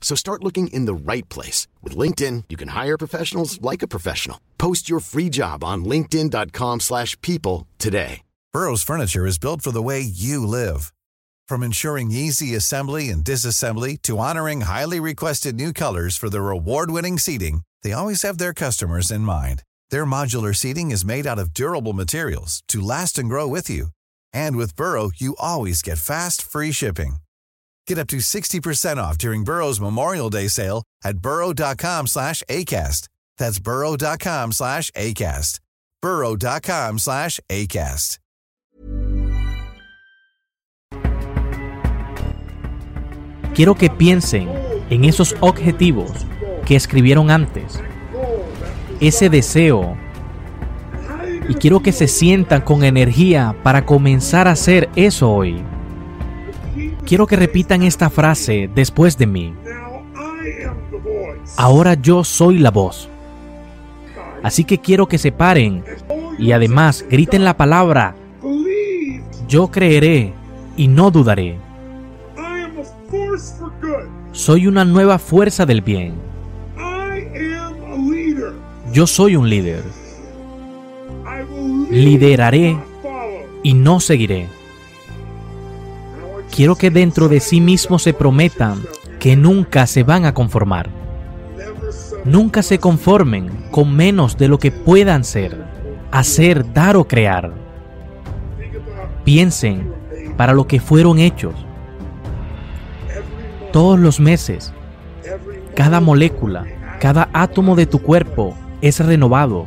So start looking in the right place. With LinkedIn, you can hire professionals like a professional. Post your free job on linkedin.com slash people today. Burrow's furniture is built for the way you live. From ensuring easy assembly and disassembly to honoring highly requested new colors for their award-winning seating, they always have their customers in mind. Their modular seating is made out of durable materials to last and grow with you. And with Burrow, you always get fast, free shipping. Get up to 60% off during Burrow's Memorial Day sale at burrow.com slash ACAST. That's burrow.com slash ACAST. burrow.com slash ACAST. Quiero que piensen en esos objetivos que escribieron antes. Ese deseo y quiero que se sientan con energía para comenzar a hacer eso hoy. Quiero que repitan esta frase después de mí. Ahora yo soy la voz. Así que quiero que se paren y además griten la palabra yo creeré y no dudaré. Soy una nueva fuerza del bien. Yo soy un líder lideraré y no seguiré. Quiero que dentro de sí mismos se prometan que nunca se van a conformar. Nunca se conformen con menos de lo que puedan ser, hacer, dar o crear. Piensen para lo que fueron hechos. Todos los meses, cada molécula, cada átomo de tu cuerpo es renovado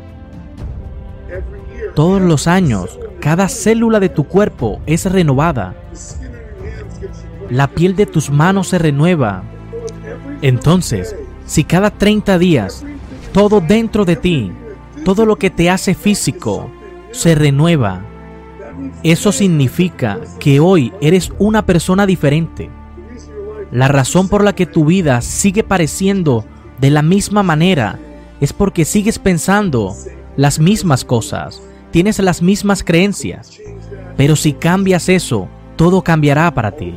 todos los años, cada célula de tu cuerpo es renovada. La piel de tus manos se renueva. Entonces, si cada 30 días, todo dentro de ti, todo lo que te hace físico, se renueva, eso significa que hoy eres una persona diferente. La razón por la que tu vida sigue pareciendo de la misma manera es porque sigues pensando las mismas cosas, tienes las mismas creencias, pero si cambias eso, todo cambiará para ti.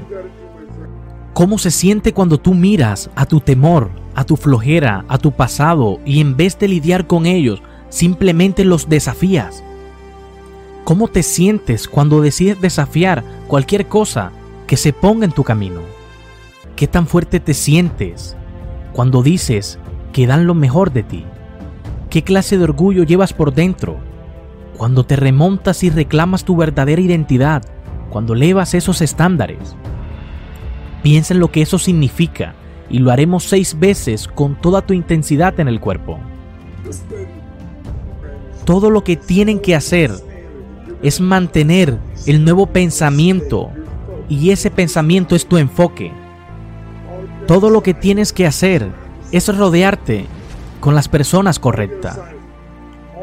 ¿Cómo se siente cuando tú miras a tu temor, a tu flojera, a tu pasado y en vez de lidiar con ellos, simplemente los desafías? ¿Cómo te sientes cuando decides desafiar cualquier cosa que se ponga en tu camino? ¿Qué tan fuerte te sientes cuando dices que dan lo mejor de ti? ¿Qué clase de orgullo llevas por dentro cuando te remontas y reclamas tu verdadera identidad, cuando elevas esos estándares. Piensa en lo que eso significa y lo haremos seis veces con toda tu intensidad en el cuerpo. Todo lo que tienen que hacer es mantener el nuevo pensamiento y ese pensamiento es tu enfoque. Todo lo que tienes que hacer es rodearte con las personas correctas.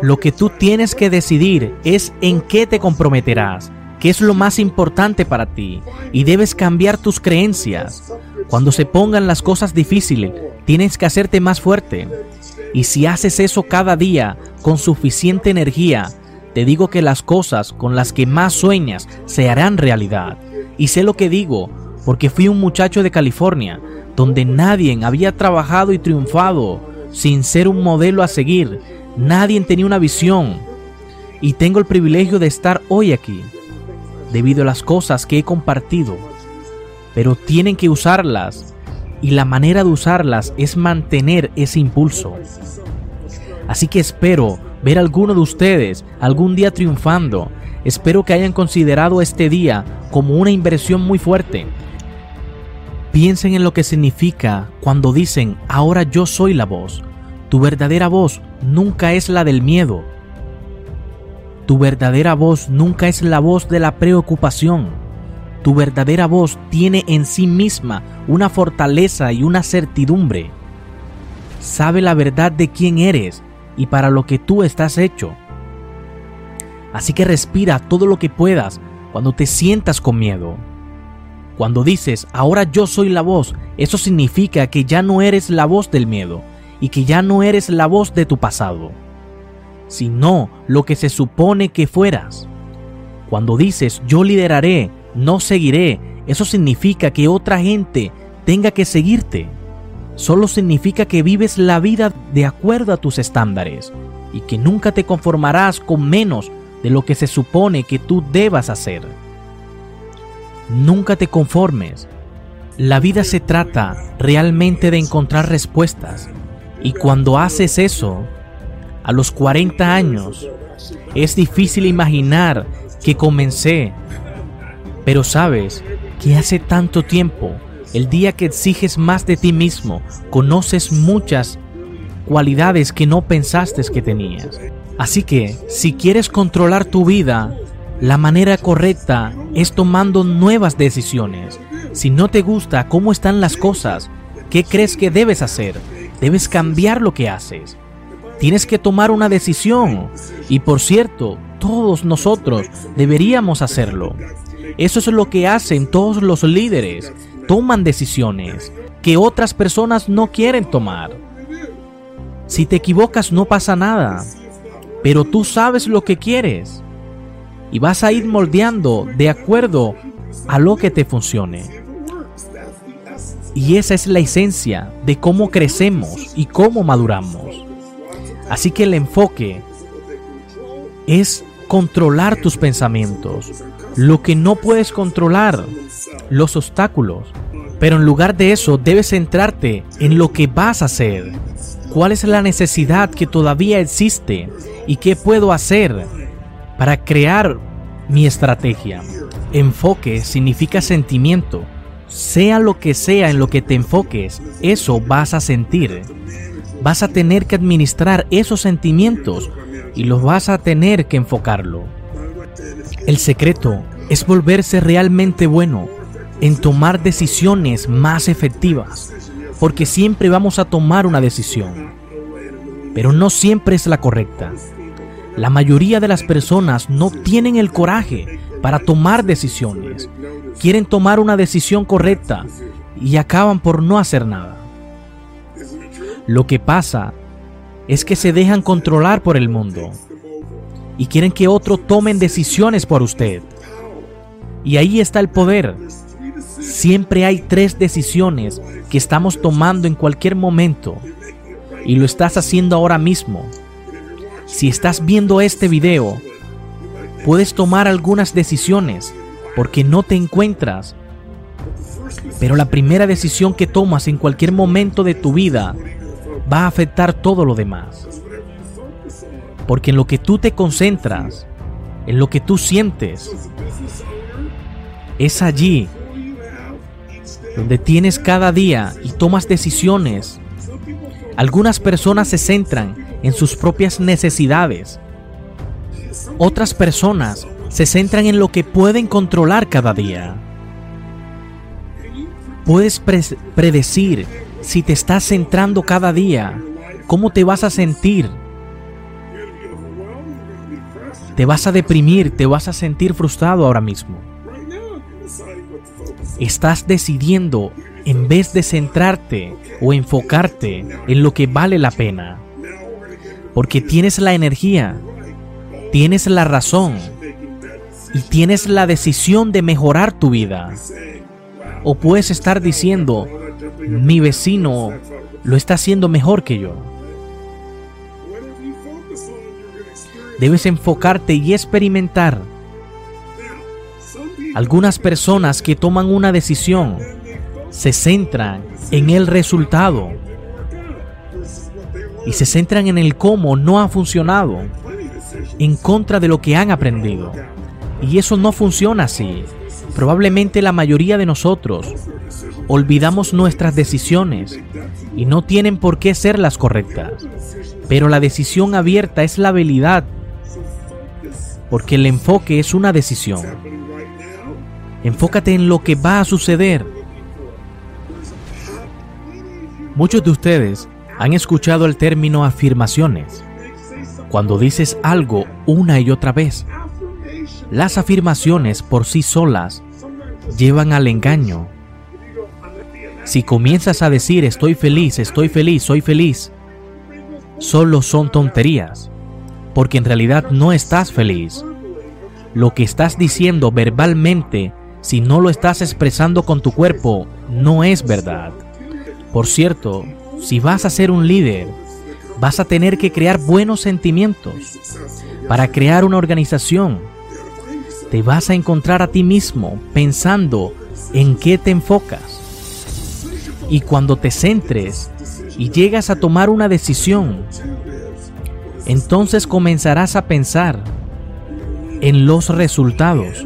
Lo que tú tienes que decidir es en qué te comprometerás, qué es lo más importante para ti, y debes cambiar tus creencias. Cuando se pongan las cosas difíciles, tienes que hacerte más fuerte. Y si haces eso cada día con suficiente energía, te digo que las cosas con las que más sueñas se harán realidad. Y sé lo que digo, porque fui un muchacho de California, donde nadie había trabajado y triunfado sin ser un modelo a seguir Nadie tenía una visión y tengo el privilegio de estar hoy aquí debido a las cosas que he compartido. Pero tienen que usarlas y la manera de usarlas es mantener ese impulso. Así que espero ver a alguno de ustedes algún día triunfando espero que hayan considerado este día como una inversión muy fuerte. Piensen en lo que significa cuando dicen, ahora yo soy la voz. Tu verdadera voz nunca es la del miedo. Tu verdadera voz nunca es la voz de la preocupación. Tu verdadera voz tiene en sí misma una fortaleza y una certidumbre. Sabe la verdad de quién eres y para lo que tú estás hecho. Así que respira todo lo que puedas cuando te sientas con miedo. Cuando dices, ahora yo soy la voz, eso significa que ya no eres la voz del miedo y que ya no eres la voz de tu pasado, sino lo que se supone que fueras. Cuando dices, yo lideraré, no seguiré, eso significa que otra gente tenga que seguirte. Solo significa que vives la vida de acuerdo a tus estándares y que nunca te conformarás con menos de lo que se supone que tú debas hacer. Nunca te conformes. La vida se trata realmente de encontrar respuestas. Y cuando haces eso, a los 40 años, es difícil imaginar que comencé. Pero sabes que hace tanto tiempo, el día que exiges más de ti mismo, conoces muchas cualidades que no pensaste que tenías. Así que, si quieres controlar tu vida, la manera correcta es tomando nuevas decisiones. Si no te gusta cómo están las cosas, ¿qué crees que debes hacer? Debes cambiar lo que haces. Tienes que tomar una decisión. Y por cierto, todos nosotros deberíamos hacerlo. Eso es lo que hacen todos los líderes. Toman decisiones que otras personas no quieren tomar. Si te equivocas no pasa nada pero tú sabes lo que quieres y vas a ir moldeando de acuerdo a lo que te funcione. Y esa es la esencia de cómo crecemos y cómo maduramos. Así que el enfoque es controlar tus pensamientos, lo que no puedes controlar, los obstáculos. Pero en lugar de eso debes centrarte en lo que vas a hacer, cuál es la necesidad que todavía existe y qué puedo hacer para crear mi estrategia. Enfoque significa sentimiento. Sea lo que sea en lo que te enfoques, eso vas a sentir. Vas a tener que administrar esos sentimientos y los vas a tener que enfocarlo. El secreto es volverse realmente bueno en tomar decisiones más efectivas, porque siempre vamos a tomar una decisión, pero no siempre es la correcta. La mayoría de las personas no tienen el coraje para tomar decisiones. Quieren tomar una decisión correcta y acaban por no hacer nada. Lo que pasa es que se dejan controlar por el mundo y quieren que otros tomen decisiones por usted. Y ahí está el poder. Siempre hay tres decisiones que estamos tomando en cualquier momento y lo estás haciendo ahora mismo. Si estás viendo este video, puedes tomar algunas decisiones porque no te encuentras. Pero la primera decisión que tomas en cualquier momento de tu vida va a afectar todo lo demás. Porque en lo que tú te concentras, en lo que tú sientes, es allí donde tienes cada día y tomas decisiones. Algunas personas se centran en sus propias necesidades. Otras personas se centran en lo que pueden controlar cada día. Puedes predecir si te estás centrando cada día, cómo te vas a sentir. Te vas a deprimir, te vas a sentir frustrado ahora mismo. Estás decidiendo en vez de centrarte o enfocarte en lo que vale la pena porque tienes la energía, tienes la razón y tienes la decisión de mejorar tu vida. O puedes estar diciendo, mi vecino lo está haciendo mejor que yo. Debes enfocarte y experimentar. Algunas personas que toman una decisión se centran en el resultado y se centran en el cómo no ha funcionado, en contra de lo que han aprendido. Y eso no funciona así. Probablemente la mayoría de nosotros olvidamos nuestras decisiones y no tienen por qué ser las correctas. Pero la decisión abierta es la habilidad, porque el enfoque es una decisión. Enfócate en lo que va a suceder. Muchos de ustedes han escuchado el término afirmaciones. Cuando dices algo una y otra vez, las afirmaciones por sí solas llevan al engaño. Si comienzas a decir estoy feliz, estoy feliz, soy feliz, solo son tonterías, porque en realidad no estás feliz. Lo que estás diciendo verbalmente, si no lo estás expresando con tu cuerpo, no es verdad. Por cierto, si vas a ser un líder, vas a tener que crear buenos sentimientos. Para crear una organización, te vas a encontrar a ti mismo pensando en qué te enfocas. Y cuando te centres y llegas a tomar una decisión, entonces comenzarás a pensar en los resultados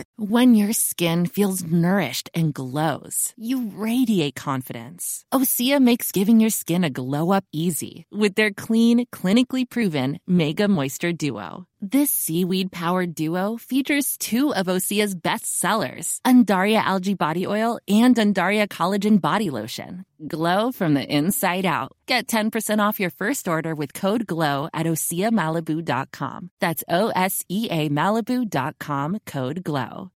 When your skin feels nourished and glows, you radiate confidence. Osea makes giving your skin a glow up easy with their clean, clinically proven Mega Moisture Duo. This seaweed powered duo features two of Osea's best sellers, Undaria Algae Body Oil and Undaria Collagen Body Lotion. Glow from the inside out. Get 10% off your first order with code GLOW at OseaMalibu.com. That's O S E A Malibu.com code GLOW.